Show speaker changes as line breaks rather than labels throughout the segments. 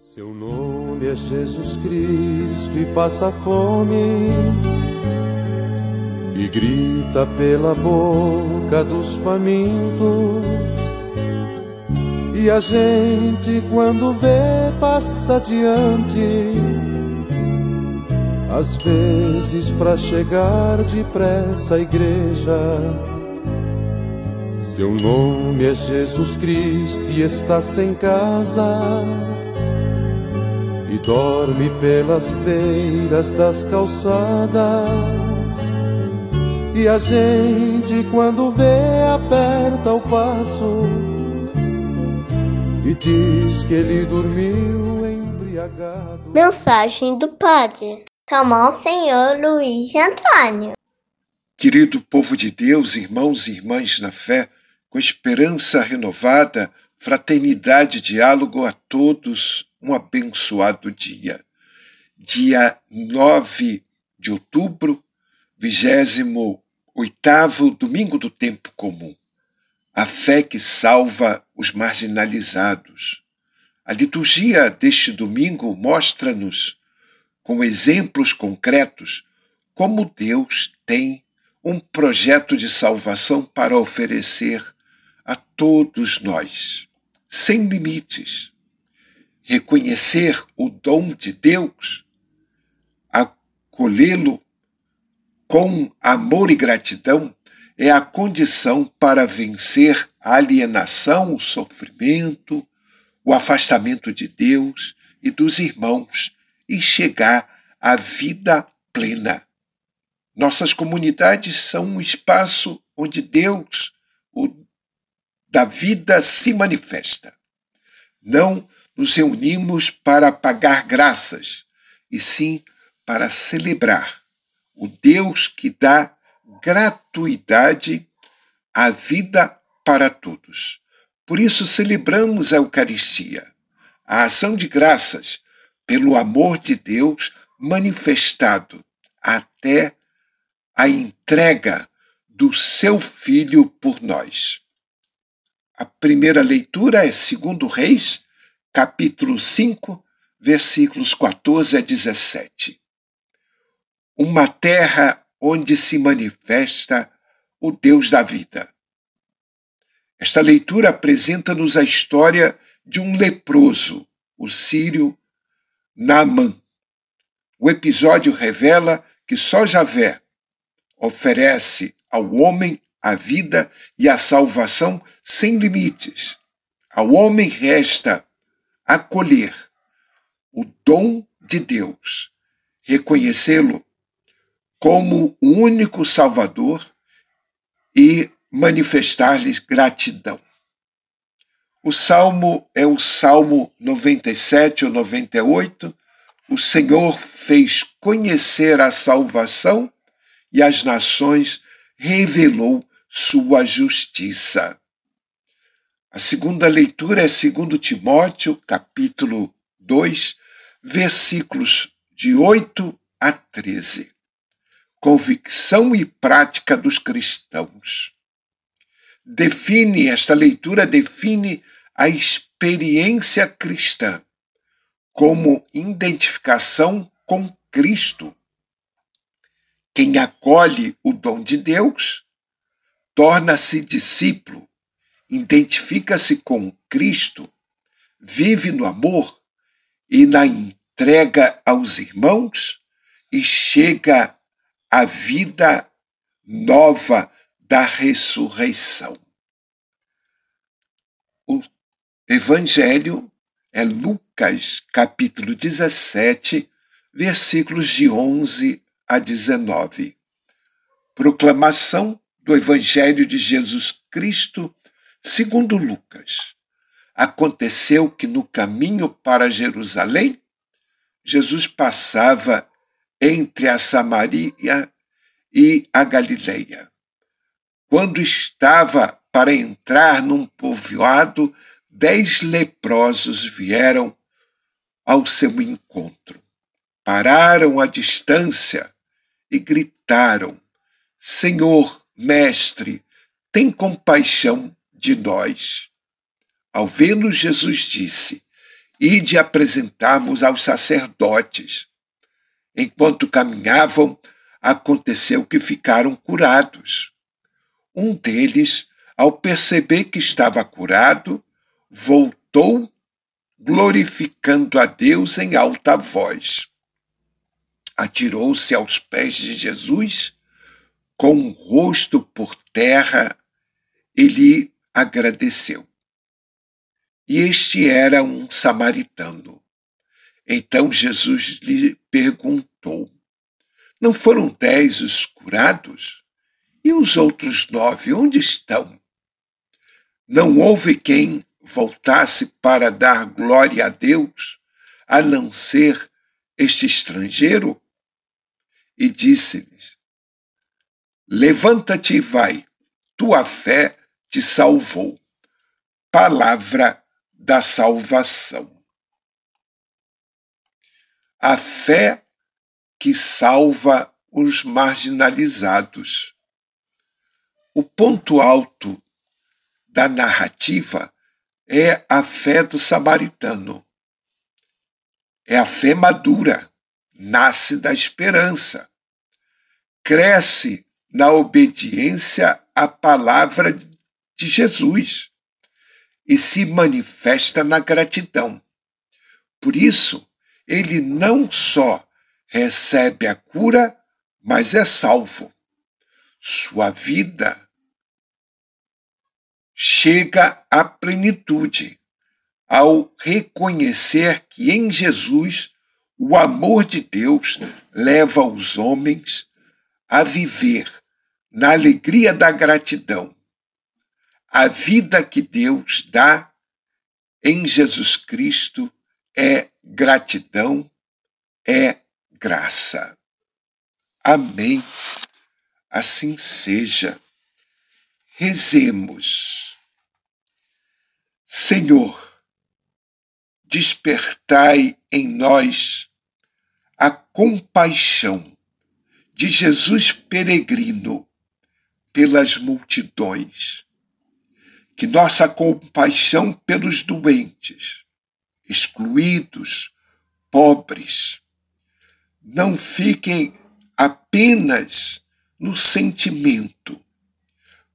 Seu nome é Jesus Cristo e passa fome e grita pela boca dos famintos. E a gente, quando vê, passa adiante. Às vezes, para chegar depressa à igreja. Seu nome é Jesus Cristo e está sem casa e dorme pelas beiras das calçadas. E a gente, quando vê, aperta o passo e diz que ele dormiu embriagado.
Mensagem do Padre Calmão Senhor Luiz Antônio.
Querido povo de Deus, irmãos e irmãs na fé, com esperança renovada, fraternidade diálogo a todos, um abençoado dia. Dia 9 de outubro, 28 domingo do tempo comum. A fé que salva os marginalizados. A liturgia deste domingo mostra-nos, com exemplos concretos, como Deus tem um projeto de salvação para oferecer a todos nós, sem limites reconhecer o dom de Deus, acolhê-lo com amor e gratidão, é a condição para vencer a alienação, o sofrimento, o afastamento de Deus e dos irmãos e chegar à vida plena. Nossas comunidades são um espaço onde Deus, o da vida, se manifesta. Não nos reunimos para pagar graças, e sim para celebrar o Deus que dá gratuidade à vida para todos. Por isso celebramos a Eucaristia, a ação de graças pelo amor de Deus manifestado até a entrega do seu Filho por nós. A primeira leitura é segundo Reis, capítulo 5, versículos 14 a 17. Uma terra onde se manifesta o Deus da vida. Esta leitura apresenta-nos a história de um leproso, o sírio Naaman. O episódio revela que só Javé oferece ao homem a vida e a salvação sem limites. Ao homem resta acolher o dom de Deus, reconhecê-lo como o único Salvador e manifestar-lhes gratidão. O salmo é o Salmo 97 ou 98. O Senhor fez conhecer a salvação e as nações revelou sua justiça. A segunda leitura é segundo Timóteo, capítulo 2, versículos de 8 a 13. Convicção e prática dos cristãos. Define esta leitura define a experiência cristã como identificação com Cristo. Quem acolhe o dom de Deus torna-se discípulo identifica-se com Cristo, vive no amor e na entrega aos irmãos e chega à vida nova da ressurreição. O Evangelho é Lucas, capítulo 17, versículos de 11 a 19. Proclamação do Evangelho de Jesus Cristo Segundo Lucas, aconteceu que no caminho para Jerusalém, Jesus passava entre a Samaria e a Galileia. Quando estava para entrar num povoado, dez leprosos vieram ao seu encontro. Pararam à distância e gritaram: Senhor, mestre, tem compaixão de nós. Ao vê-lo, Jesus disse: e de apresentarmos aos sacerdotes. Enquanto caminhavam, aconteceu que ficaram curados. Um deles, ao perceber que estava curado, voltou glorificando a Deus em alta voz. Atirou-se aos pés de Jesus, com o rosto por terra, e lhe agradeceu. E este era um samaritano. Então Jesus lhe perguntou: Não foram dez os curados? E os outros nove, onde estão? Não houve quem voltasse para dar glória a Deus, a não ser este estrangeiro? E disse-lhes: Levanta-te e vai, tua fé te salvou. Palavra da salvação. A fé que salva os marginalizados. O ponto alto da narrativa é a fé do samaritano. É a fé madura, nasce da esperança, cresce na obediência à palavra de Jesus e se manifesta na gratidão. Por isso, ele não só recebe a cura, mas é salvo. Sua vida chega à plenitude ao reconhecer que em Jesus o amor de Deus leva os homens a viver na alegria da gratidão. A vida que Deus dá em Jesus Cristo é gratidão, é graça. Amém. Assim seja. Rezemos. Senhor, despertai em nós a compaixão de Jesus peregrino pelas multidões. Que nossa compaixão pelos doentes, excluídos, pobres, não fiquem apenas no sentimento,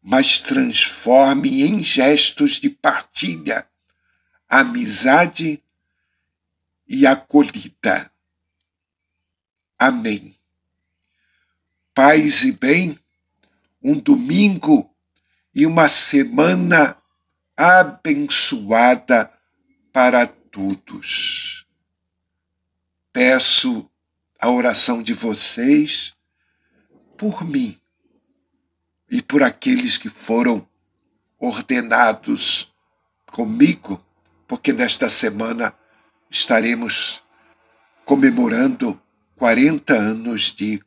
mas transforme em gestos de partilha, amizade e acolhida. Amém. Paz e bem, um domingo e uma semana abençoada para todos. Peço a oração de vocês por mim e por aqueles que foram ordenados comigo, porque nesta semana estaremos comemorando 40 anos de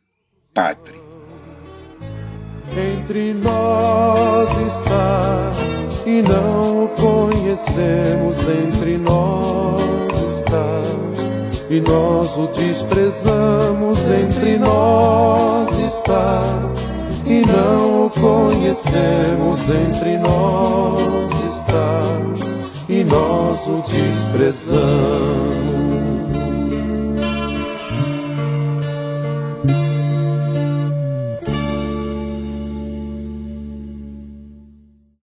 padre.
Entre nós está e não o conhecemos, entre nós está e nós o desprezamos, entre nós está e não o conhecemos, entre nós está, e nós o desprezamos.